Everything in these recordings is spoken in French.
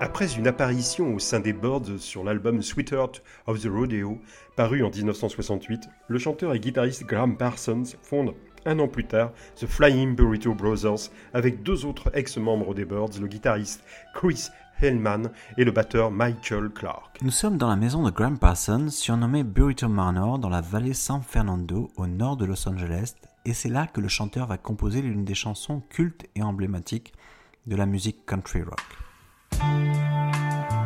Après une apparition au sein des Birds sur l'album Sweetheart of the Rodeo, paru en 1968, le chanteur et guitariste Graham Parsons fonde, un an plus tard, The Flying Burrito Brothers avec deux autres ex-membres des Birds, le guitariste Chris Hellman et le batteur Michael Clark. Nous sommes dans la maison de Graham Parsons, surnommée Burrito Manor, dans la vallée San Fernando, au nord de Los Angeles, et c'est là que le chanteur va composer l'une des chansons cultes et emblématiques de la musique country rock. うん。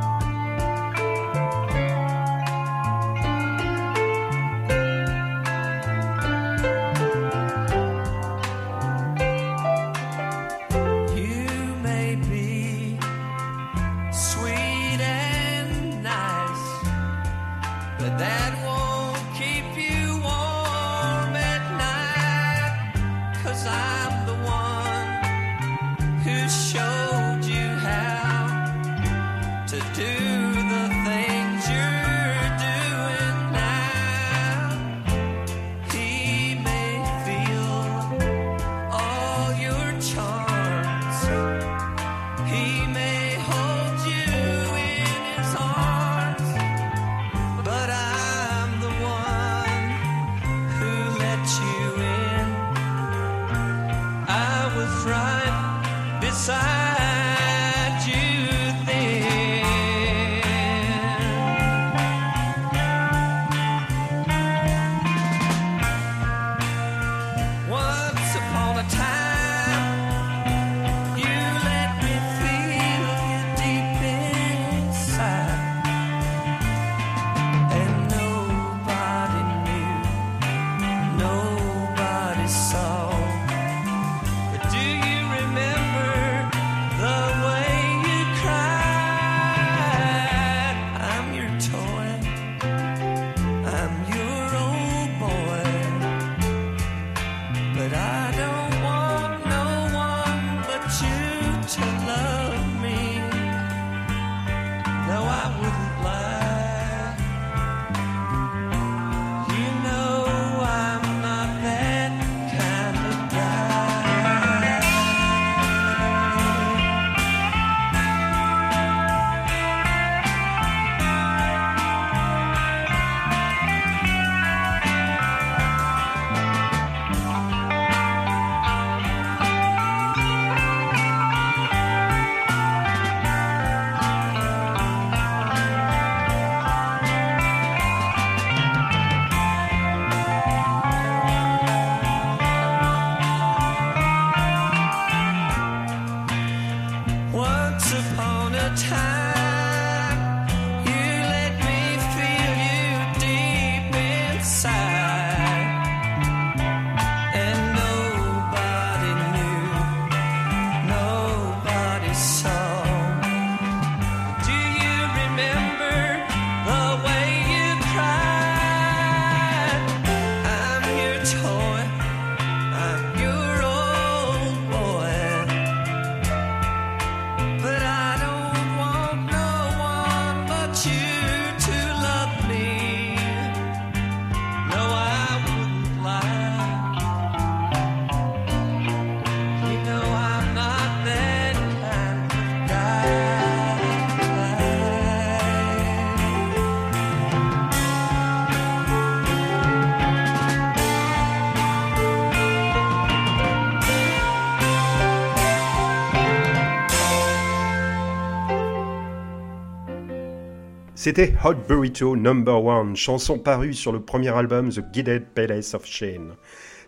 C'était Hot Burrito Number One, chanson parue sur le premier album The Gilded Palace of Shane,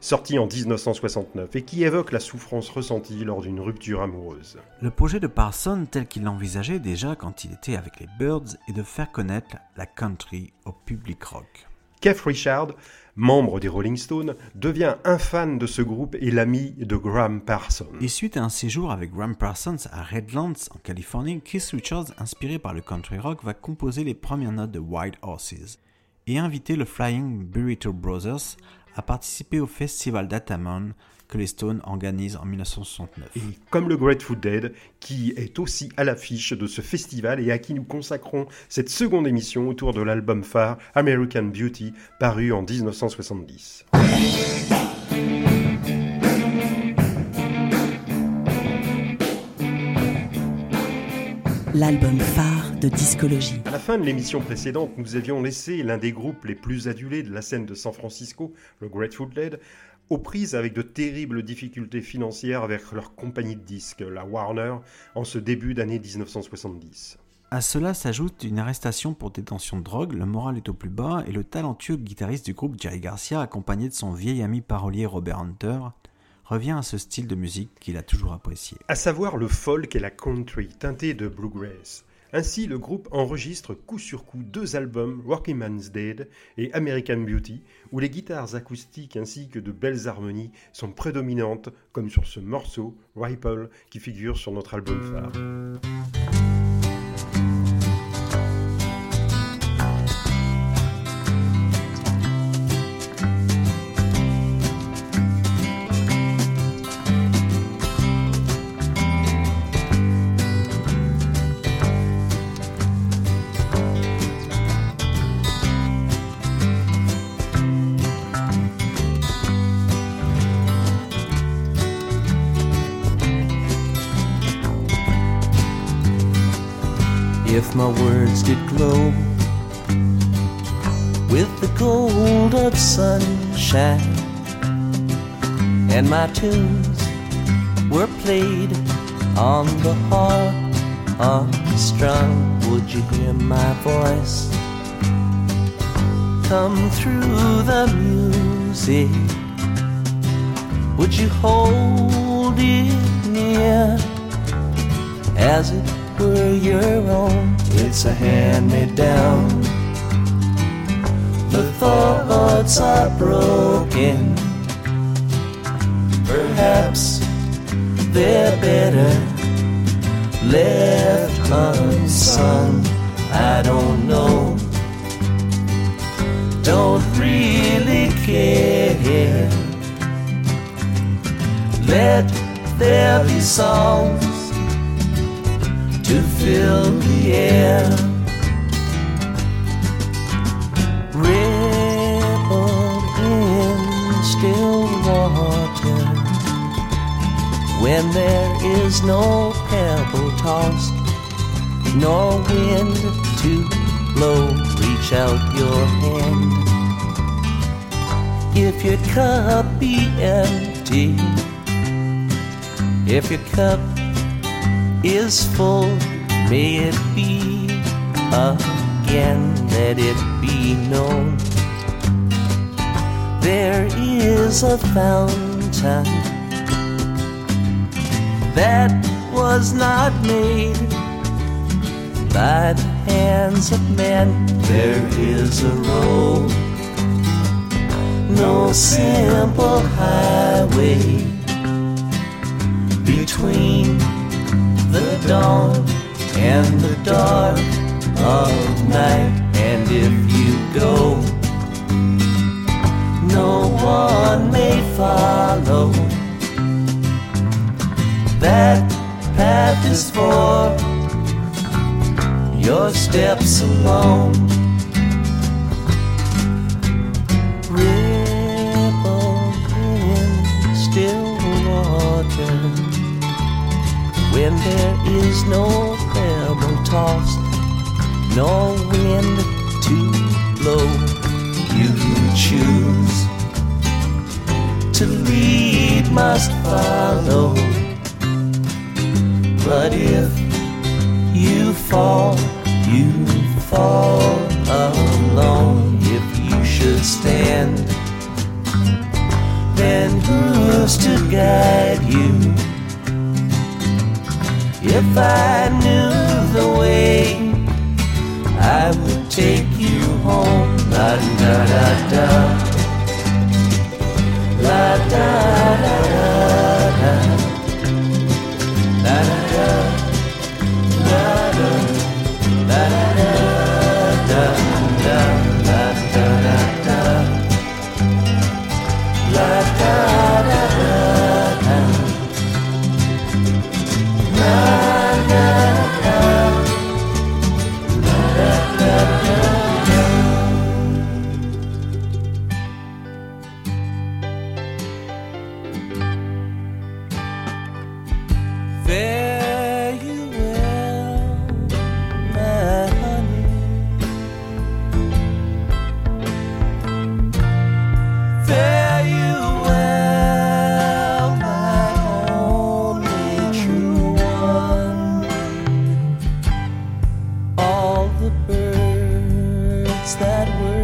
sorti en 1969 et qui évoque la souffrance ressentie lors d'une rupture amoureuse. Le projet de Parson, tel qu'il l'envisageait déjà quand il était avec les Birds, est de faire connaître la country au public rock. Keith Richard, membre des Rolling Stones, devient un fan de ce groupe et l'ami de Graham Parsons. Et suite à un séjour avec Graham Parsons à Redlands, en Californie, Keith Richards, inspiré par le country rock, va composer les premières notes de Wild Horses et inviter le Flying Burrito Brothers à participer au festival d'Atamon que les Stones organisent en 1969. Et comme le Grateful Dead, qui est aussi à l'affiche de ce festival et à qui nous consacrons cette seconde émission autour de l'album phare American Beauty, paru en 1970. L'album phare de discologie. À la fin de l'émission précédente, nous avions laissé l'un des groupes les plus adulés de la scène de San Francisco, le Grateful Dead, aux prises avec de terribles difficultés financières avec leur compagnie de disques, la Warner, en ce début d'année 1970. À cela s'ajoute une arrestation pour détention de drogue, le moral est au plus bas et le talentueux guitariste du groupe Jerry Garcia, accompagné de son vieil ami parolier Robert Hunter, revient à ce style de musique qu'il a toujours apprécié. À savoir le folk et la country teinté de bluegrass. Ainsi, le groupe enregistre coup sur coup deux albums, Working Man's Dead et American Beauty, où les guitares acoustiques ainsi que de belles harmonies sont prédominantes, comme sur ce morceau, Ripple, qui figure sur notre album phare. My words did glow with the gold of sunshine, and my tunes were played on the harp unstrung, would you hear my voice come through the music? Would you hold it near as it were your own? It's a hand me down. The thoughts are broken. Perhaps they're better left unsung. I don't know. Don't really care. Let there be songs to fill the air. Ripple in still water when there is no pebble tossed, nor wind to blow. Reach out your hand. If your cup be empty, if your cup is full, may it be again, let it be known. There is a fountain that was not made by the hands of men. There is a road, no simple highway between the dawn and the dark of night. And if you go, no one may follow. That path is for your steps alone. Ripple in still water when there is no pebble tossed, no wind to blow. You choose to lead, must follow. But if you fall, you fall alone. If you should stand, then who's to guide you? If I knew the way, I would take you home. La da da da. La da da da.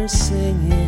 singing.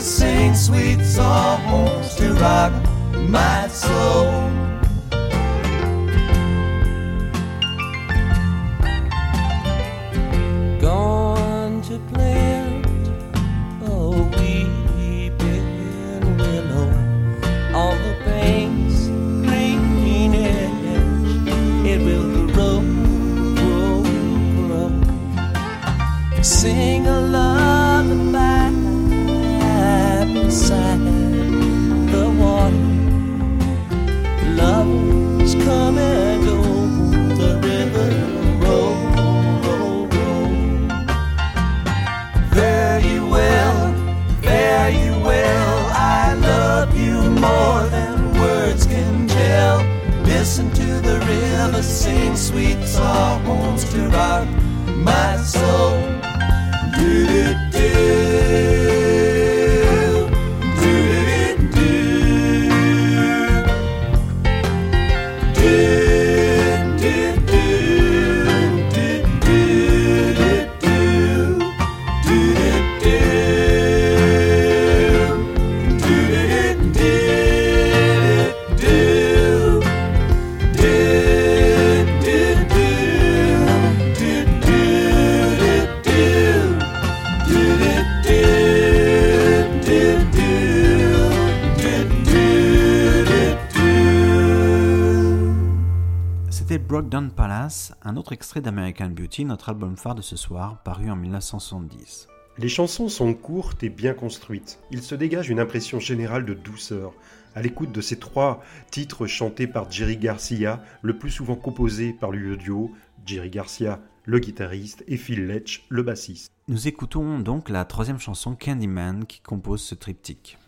sing sweet songs to rock my soul. un autre extrait d'American Beauty, notre album phare de ce soir, paru en 1970. Les chansons sont courtes et bien construites. Il se dégage une impression générale de douceur. À l'écoute de ces trois titres chantés par Jerry Garcia, le plus souvent composés par le duo, Jerry Garcia, le guitariste, et Phil Letch, le bassiste. Nous écoutons donc la troisième chanson Candyman qui compose ce triptyque.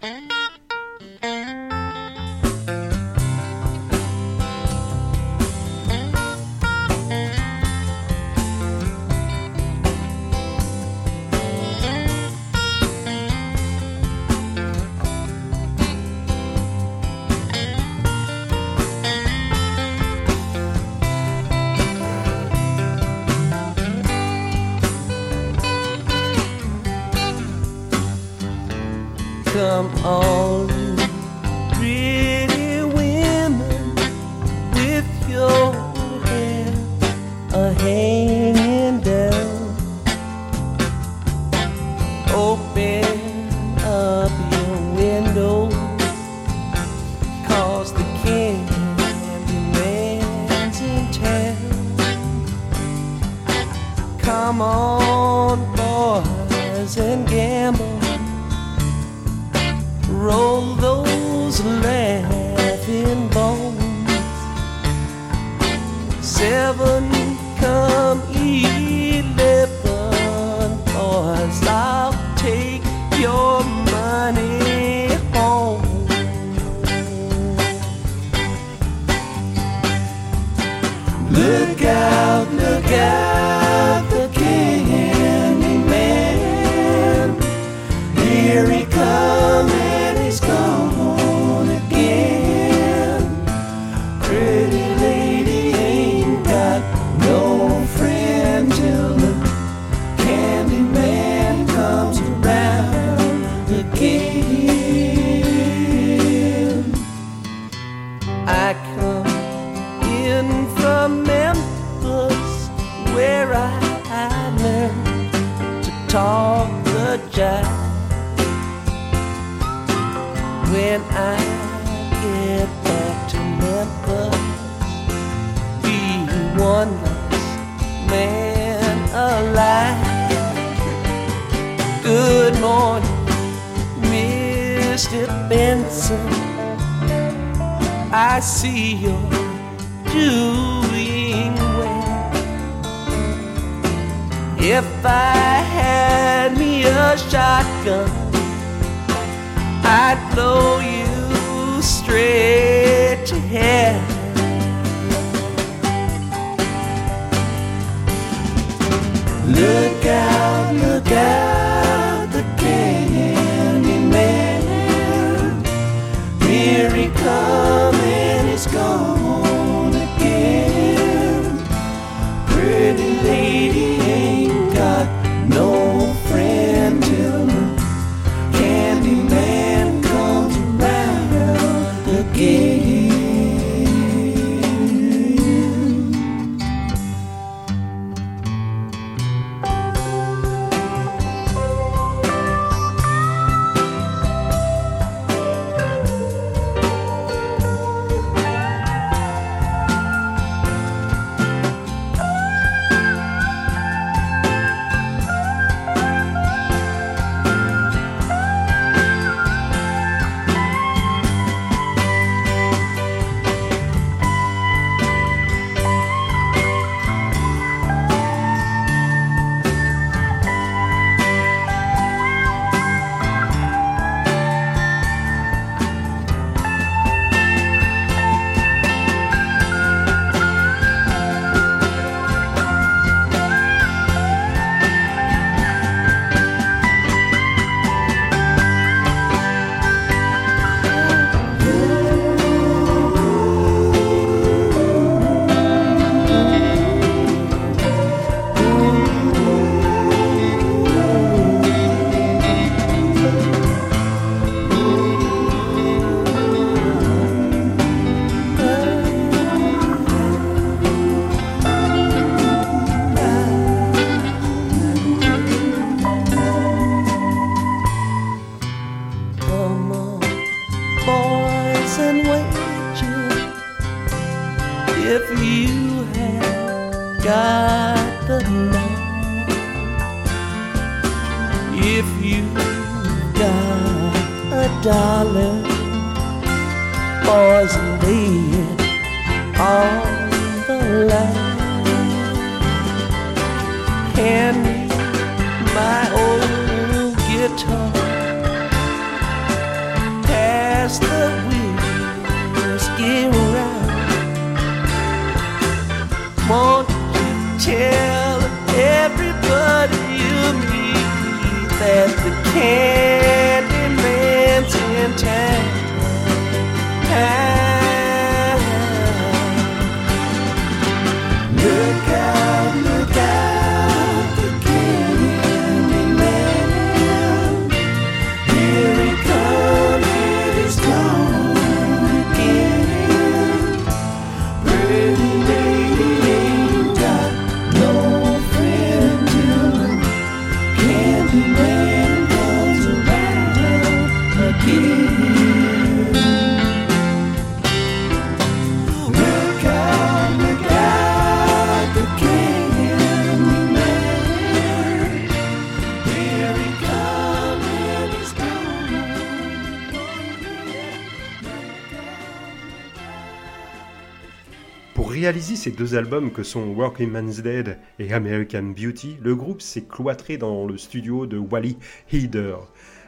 Ces deux albums que sont Working Man's Dead et American Beauty, le groupe s'est cloîtré dans le studio de Wally Heider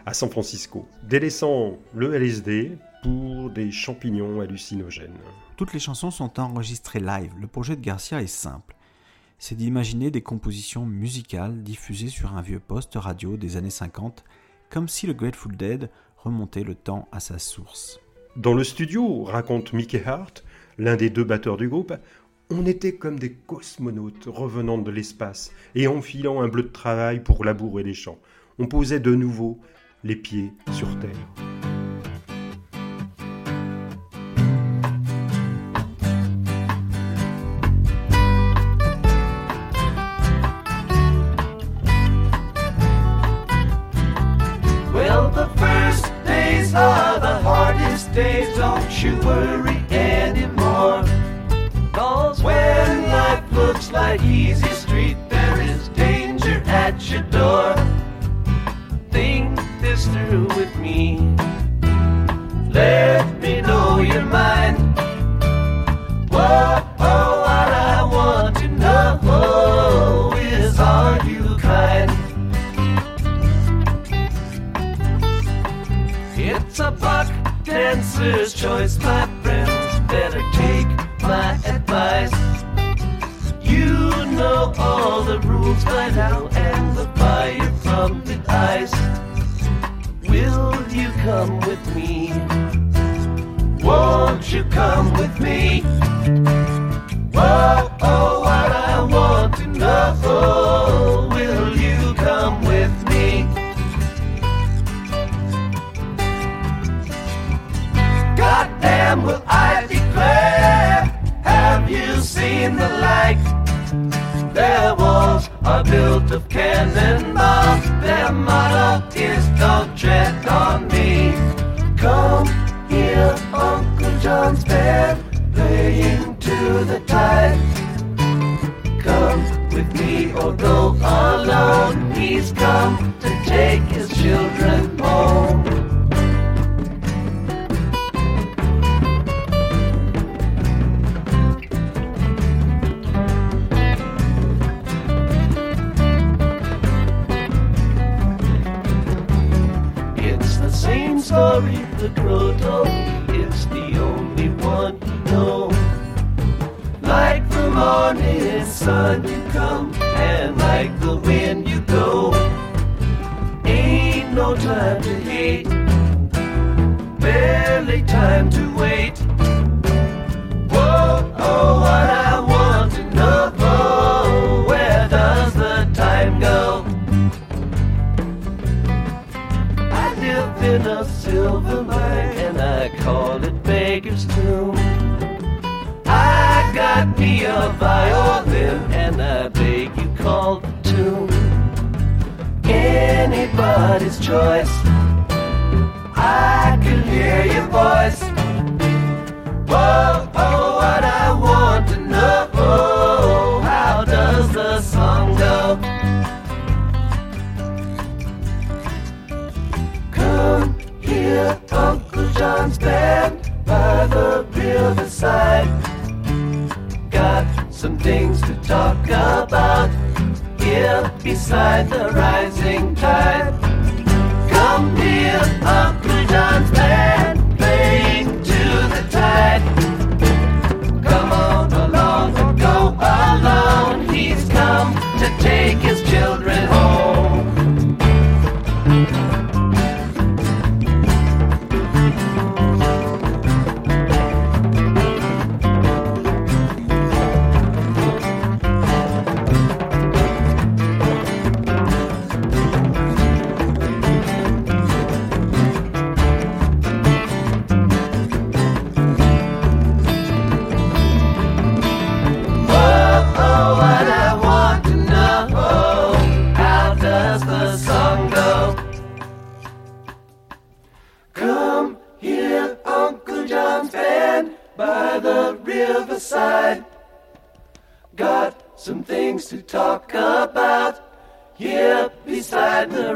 à San Francisco, délaissant le LSD pour des champignons hallucinogènes. Toutes les chansons sont enregistrées live. Le projet de Garcia est simple. C'est d'imaginer des compositions musicales diffusées sur un vieux poste radio des années 50, comme si le Grateful Dead remontait le temps à sa source. Dans le studio, raconte Mickey Hart, l'un des deux batteurs du groupe, on était comme des cosmonautes revenant de l'espace et enfilant un bleu de travail pour labourer les champs. On posait de nouveau les pieds sur terre. Well, the first days are the hardest days, don't you like easy street, there is danger at your door. Think this through with me. Let me know your mind. Whoa, oh, what I want to know is are you kind? It's a buck dancer's choice, my now, and the fire from the ice. Will you come with me? Won't you come with me? and then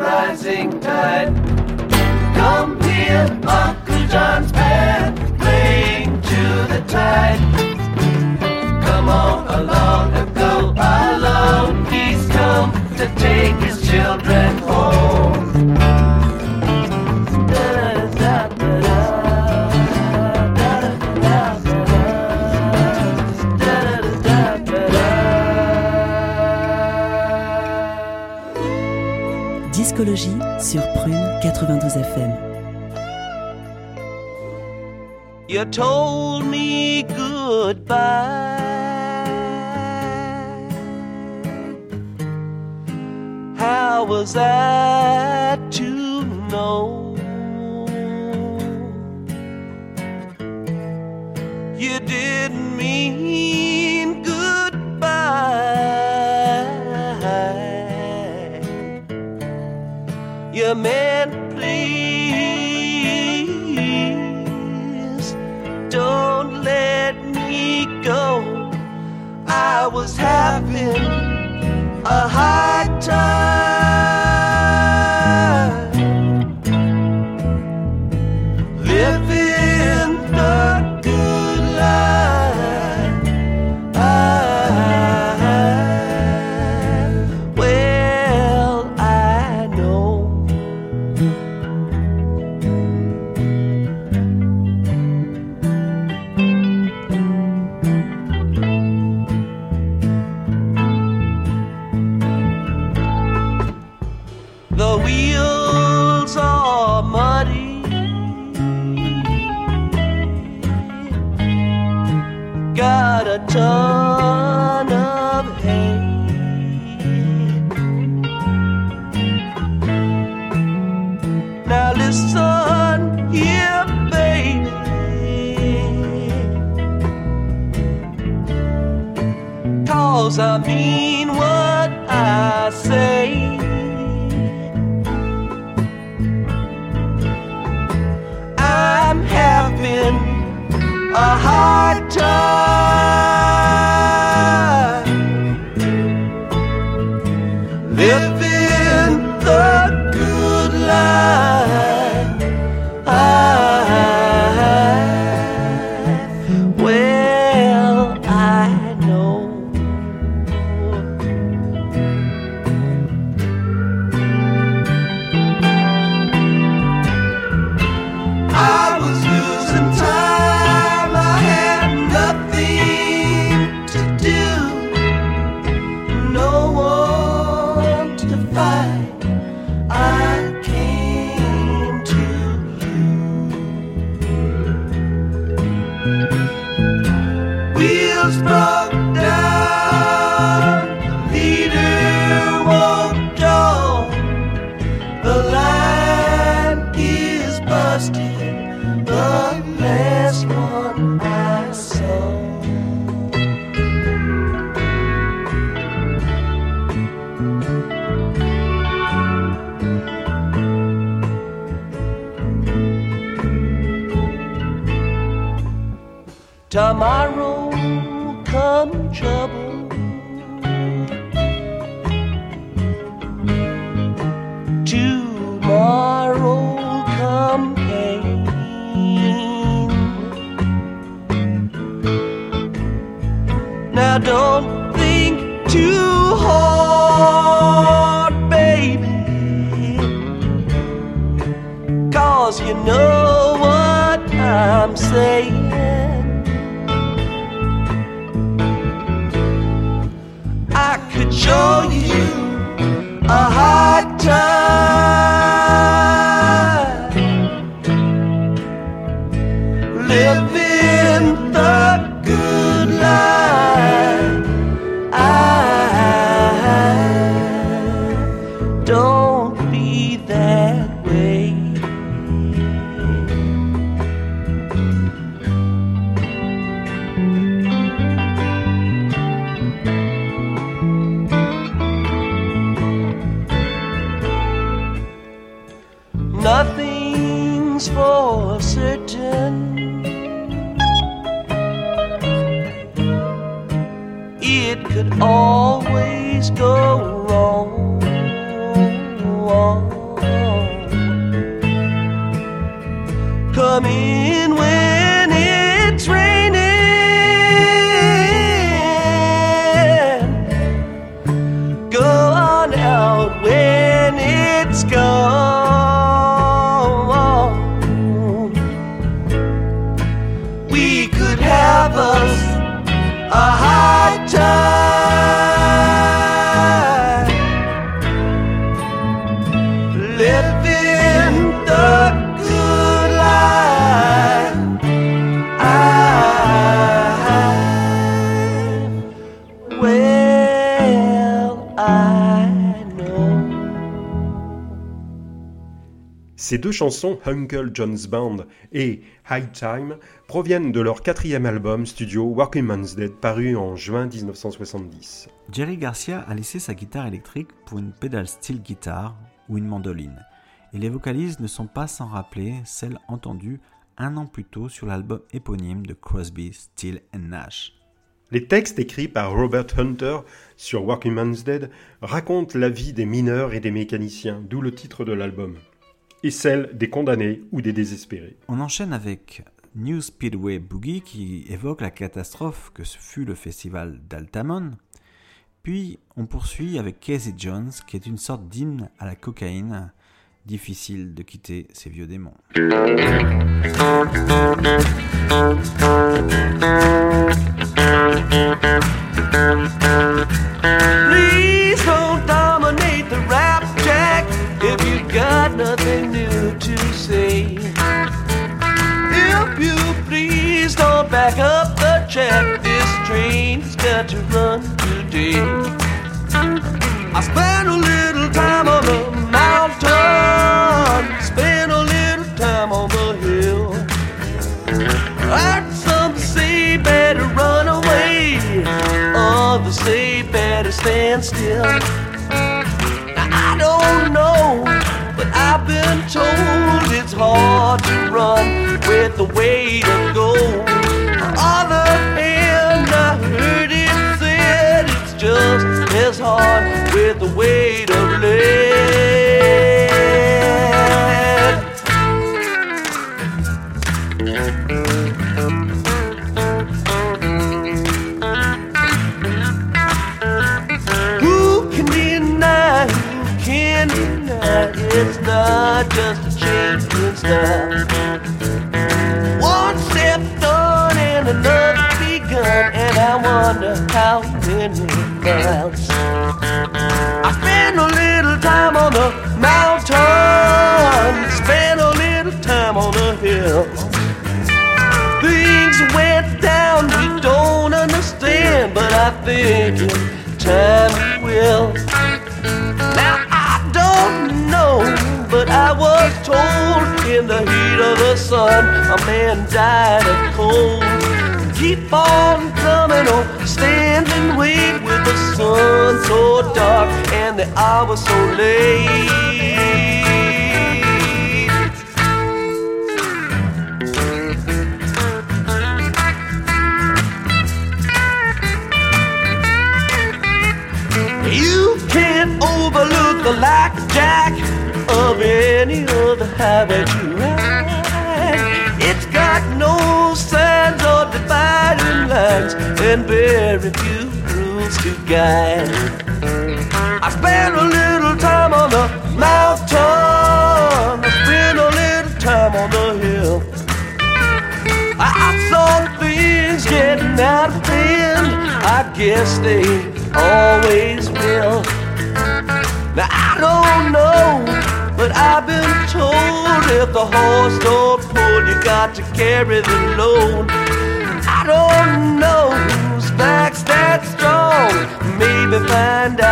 rising tide. Come here, Uncle John's band, playing to the tide. Come on along and go alone. He's come to take his children home. Sur Prune 92 FM. You told me a man. got a ton of hay. Now listen here, baby. Cause I mean Ces deux chansons, Uncle John's Band et High Time, proviennent de leur quatrième album studio Working Man's Dead paru en juin 1970. Jerry Garcia a laissé sa guitare électrique pour une pédale steel guitare ou une mandoline, et les vocalises ne sont pas sans rappeler celles entendues un an plus tôt sur l'album éponyme de Crosby, Steele Nash. Les textes écrits par Robert Hunter sur Working Man's Dead racontent la vie des mineurs et des mécaniciens, d'où le titre de l'album, et celle des condamnés ou des désespérés. On enchaîne avec New Speedway Boogie qui évoque la catastrophe que ce fut le festival d'Altamont. Puis on poursuit avec Casey Jones qui est une sorte d'hymne à la cocaïne. Difficile de quitter ces vieux démons. Please don't dominate got nothing new to say. If you please don't back up the track, this train's got to run today. I spent a little time on the mountain, spent a little time on the hill. Heard some say better run away, others say better stand still. Now I don't know, I've been told it's hard to run with the weight of gold. Carry the load. I don't know whose back's that strong. Maybe find out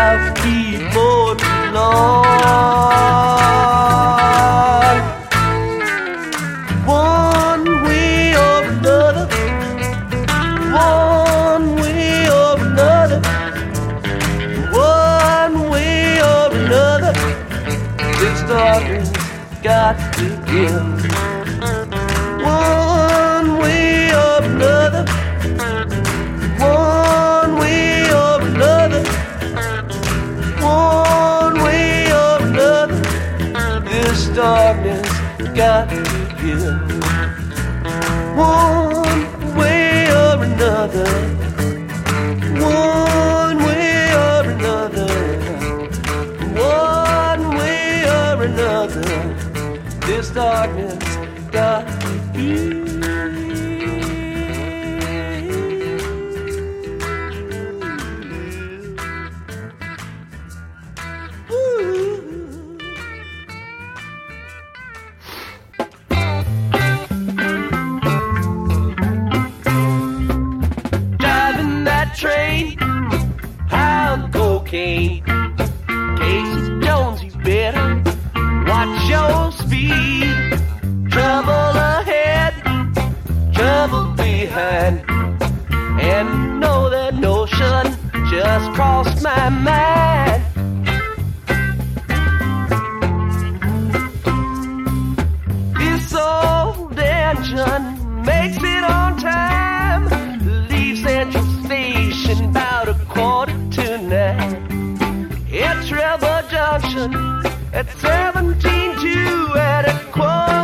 at 17 to at a quarter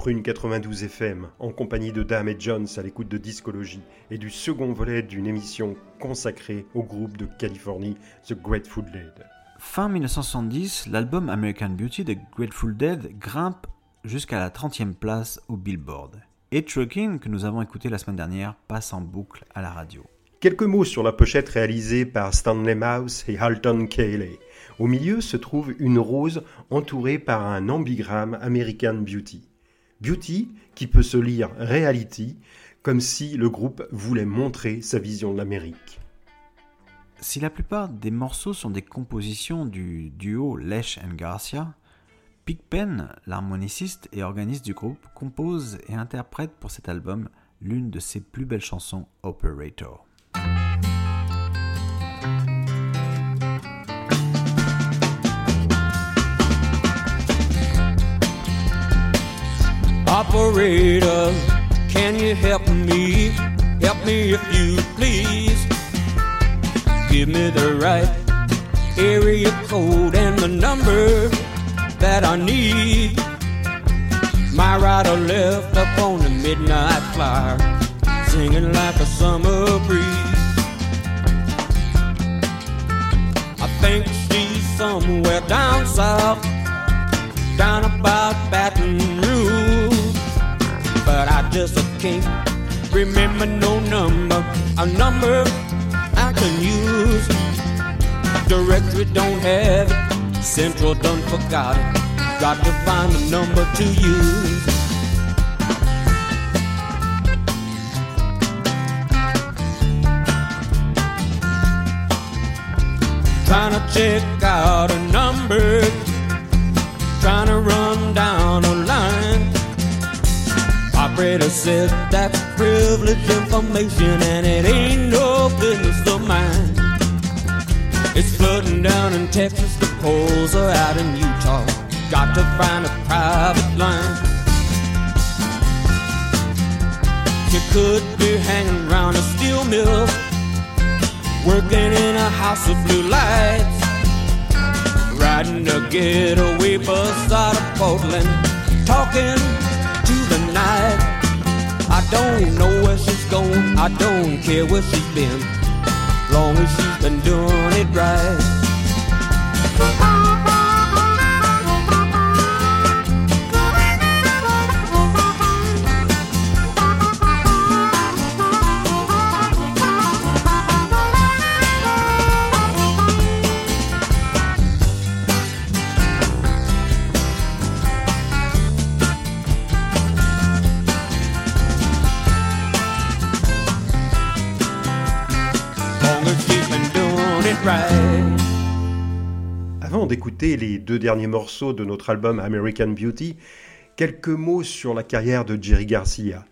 Prune 92 FM, en compagnie de Dame et Jones à l'écoute de Discologie et du second volet d'une émission consacrée au groupe de Californie The Grateful Dead. Fin 1970, l'album American Beauty de Grateful Dead grimpe jusqu'à la 30e place au Billboard. Et Trucking, que nous avons écouté la semaine dernière, passe en boucle à la radio. Quelques mots sur la pochette réalisée par Stanley Mouse et Halton Cayley. Au milieu se trouve une rose entourée par un ambigramme American Beauty. Beauty qui peut se lire Reality, comme si le groupe voulait montrer sa vision de l'Amérique. Si la plupart des morceaux sont des compositions du duo Lesh and Garcia, Pigpen, l'harmoniciste et organiste du groupe, compose et interprète pour cet album l'une de ses plus belles chansons, Operator. Operator, can you help me? Help me if you please. Give me the right area code and the number that I need. My or left up on the midnight flyer, singing like a summer breeze. I think she's somewhere down south, down about Baton Rouge. But I just can't remember no number, a number I can use. Directory don't have it, Central done forgot it. Got to find a number to use. Trying to check out a number, trying to run Operator says that's privileged information and it ain't no business of mine. It's flooding down in Texas, the poles are out in Utah. Got to find a private line. You could be hanging around a steel mill, working in a house of blue lights, riding a getaway bus out of Portland, talking to the night. I don't know where she's going, I don't care where she's been, long as she's been doing it right. Les deux derniers morceaux de notre album American Beauty, quelques mots sur la carrière de Jerry Garcia,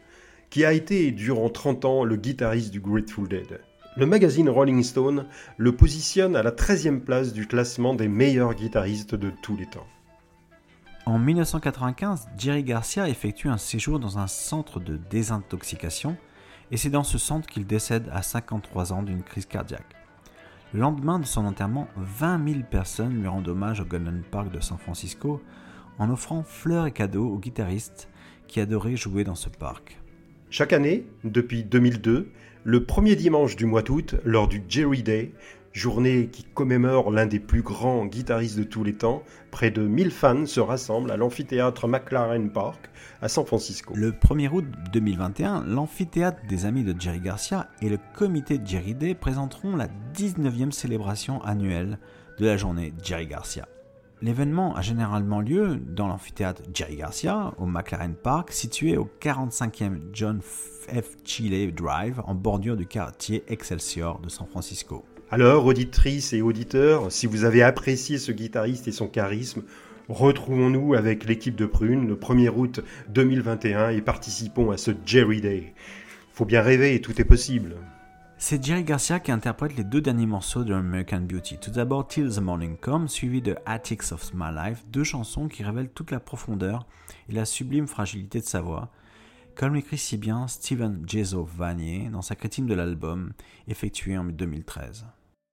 qui a été durant 30 ans le guitariste du Grateful Dead. Le magazine Rolling Stone le positionne à la 13e place du classement des meilleurs guitaristes de tous les temps. En 1995, Jerry Garcia effectue un séjour dans un centre de désintoxication et c'est dans ce centre qu'il décède à 53 ans d'une crise cardiaque. Le lendemain de son enterrement, 20 000 personnes lui rendent hommage au Golden Park de San Francisco en offrant fleurs et cadeaux aux guitaristes qui adoraient jouer dans ce parc. Chaque année, depuis 2002, le premier dimanche du mois d'août, lors du Jerry Day, journée qui commémore l'un des plus grands guitaristes de tous les temps, près de 1000 fans se rassemblent à l'amphithéâtre McLaren Park à San Francisco. Le 1er août 2021, l'amphithéâtre des Amis de Jerry Garcia et le comité Jerry Day présenteront la 19e célébration annuelle de la journée Jerry Garcia. L'événement a généralement lieu dans l'amphithéâtre Jerry Garcia, au McLaren Park, situé au 45e John F. Chile Drive, en bordure du quartier Excelsior de San Francisco. Alors, auditrices et auditeurs, si vous avez apprécié ce guitariste et son charisme, retrouvons-nous avec l'équipe de Prune le 1er août 2021 et participons à ce Jerry Day. Faut bien rêver et tout est possible. C'est Jerry Garcia qui interprète les deux derniers morceaux de American Beauty. Tout d'abord Till the Morning Come, suivi de Attics of My Life, deux chansons qui révèlent toute la profondeur et la sublime fragilité de sa voix, comme l'écrit si bien Steven Jezo Vanier dans sa critique de l'album, effectuée en 2013.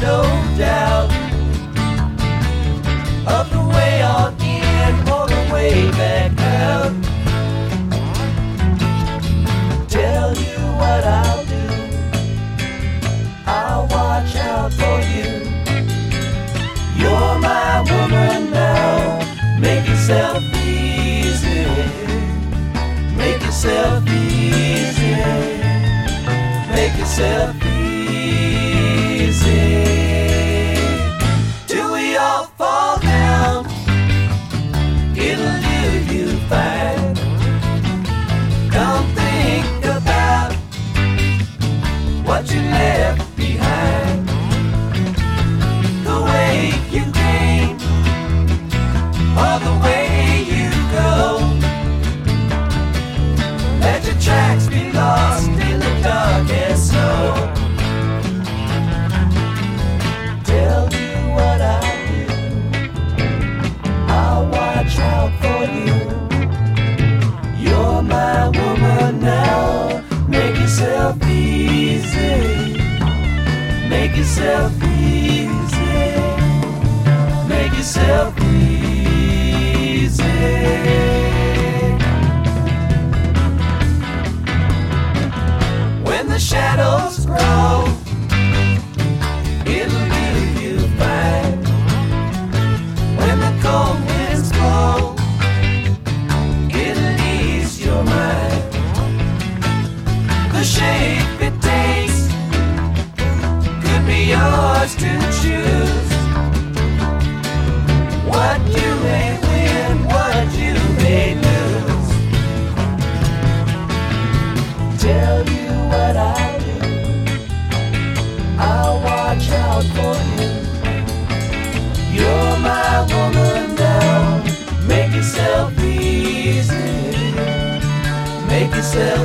no doubt of the way on in or the way back out. Tell you what I'll do, I'll watch out for you. You're my woman now, make yourself easy, make yourself easy, make yourself easy. você.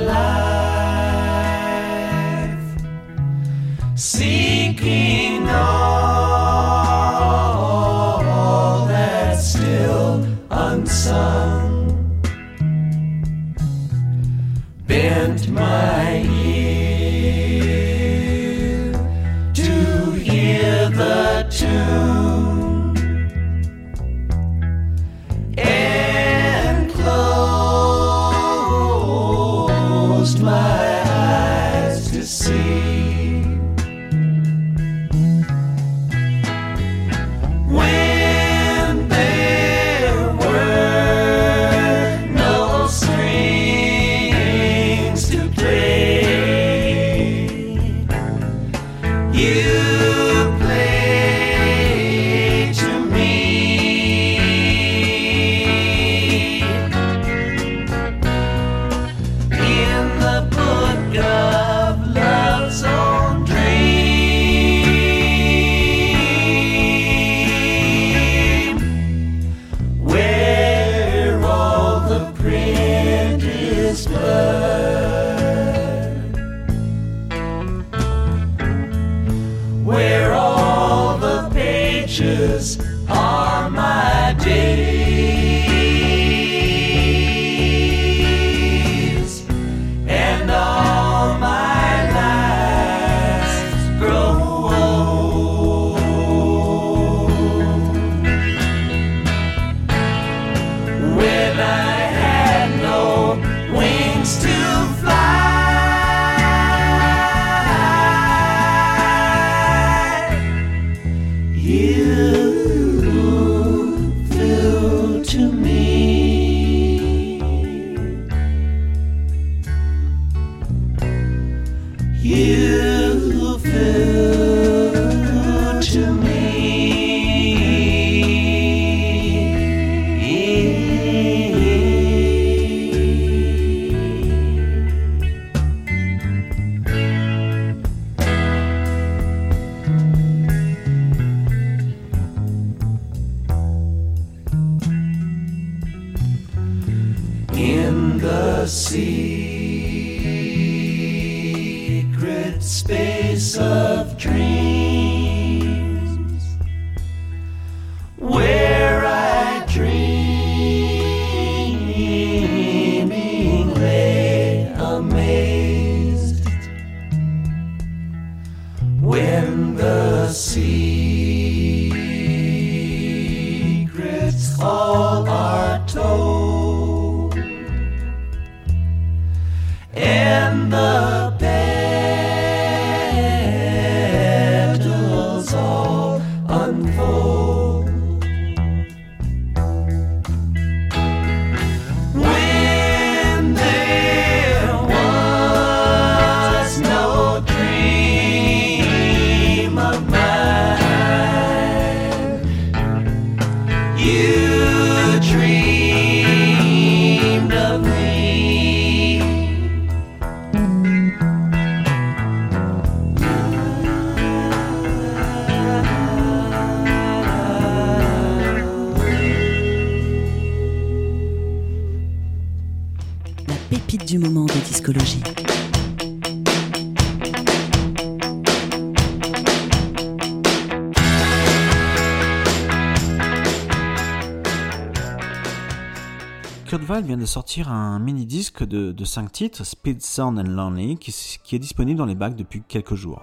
Life. See Du moment de discologie. Kurt Weill vient de sortir un mini-disque de, de 5 titres, Speed, Sound and Lonely, qui est disponible dans les bacs depuis quelques jours.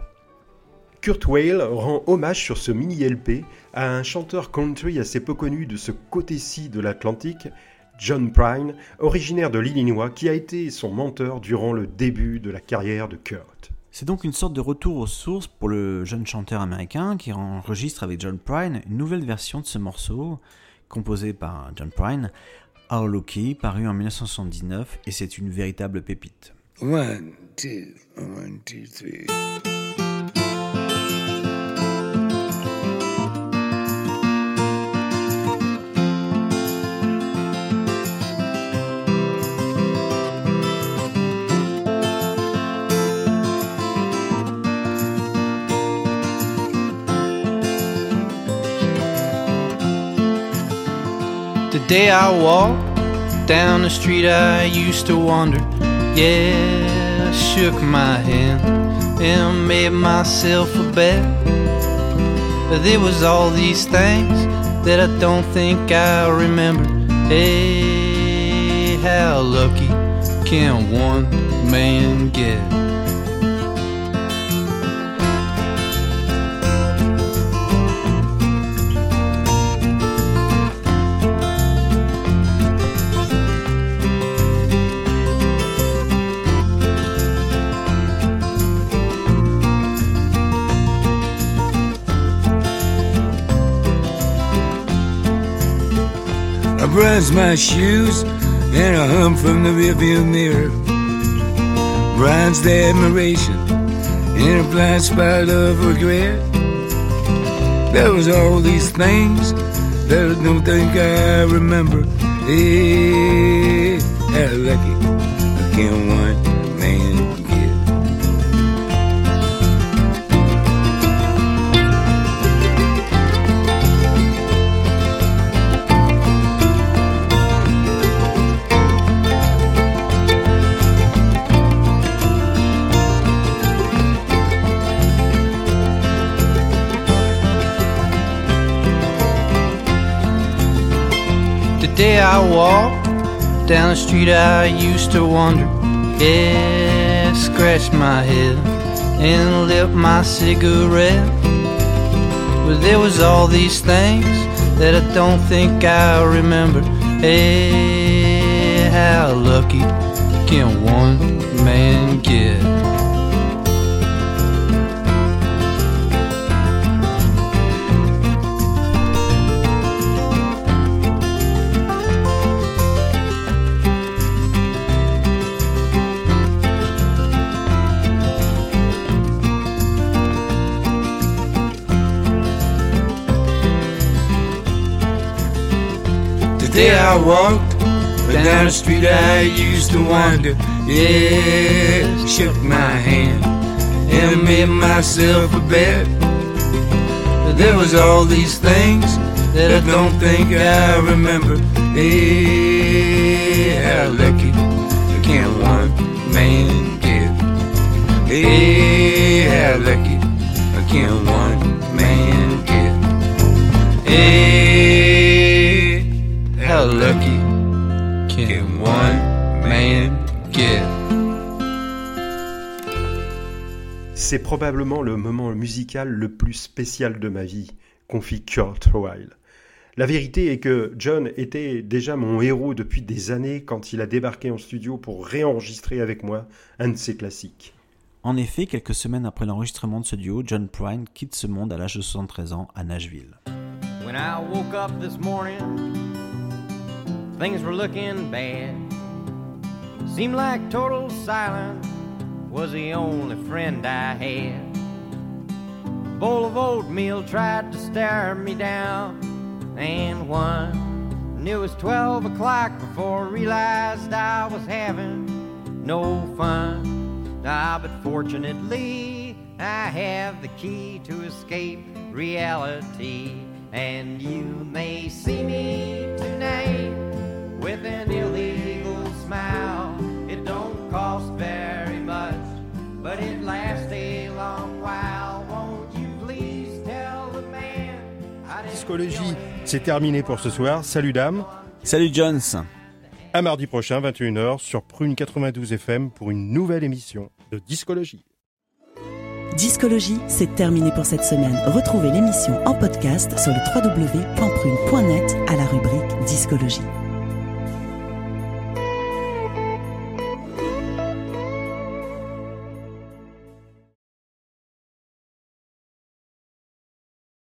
Kurt Weill rend hommage sur ce mini-LP à un chanteur country assez peu connu de ce côté-ci de l'Atlantique, John Prine, originaire de l'Illinois, qui a été son mentor durant le début de la carrière de Kurt. C'est donc une sorte de retour aux sources pour le jeune chanteur américain qui enregistre avec John Prine une nouvelle version de ce morceau, composé par John Prine, How Lucky, paru en 1979, et c'est une véritable pépite. One, two, one, two, three. Day I walked down the street I used to wander, yeah, I shook my hand and made myself a bet. But there was all these things that I don't think I remember. Hey, how lucky can one man get? I brush my shoes and I hum from the rearview mirror. The admiration in a blind spot of regret. There was all these things that I don't think I remember. Hey, how lucky I can one day I walked down the street I used to wander, yeah, scratched my head and lit my cigarette. But there was all these things that I don't think I remember. Hey, how lucky can one man get? Today I walked down the street I used to wander. Yeah, shook my hand and made myself a bet. There was all these things that I don't think I remember. Hey, how lucky can one man get? Hey, how lucky probablement le moment musical le plus spécial de ma vie, confie Kurt Weill. La vérité est que John était déjà mon héros depuis des années quand il a débarqué en studio pour réenregistrer avec moi un de ses classiques. En effet, quelques semaines après l'enregistrement de ce duo, John Prine quitte ce monde à l'âge de 73 ans à Nashville. When I woke up this morning, things were looking bad. Seemed like total silence was the only friend I had. A bowl of oatmeal tried to stare me down, and one knew it was 12 o'clock before I realized I was having no fun. Ah, but fortunately, I have the key to escape reality. And you may see me tonight with an illegal smile. It don't cost very but it lasts a long while. Won't you please tell the man? I didn't Discologie, c'est terminé pour ce soir. Salut dame. Salut Jones. À mardi prochain, 21h, sur Prune 92 FM pour une nouvelle émission de Discologie. Discologie, c'est terminé pour cette semaine. Retrouvez l'émission en podcast sur le www.prune.net à la rubrique Discologie.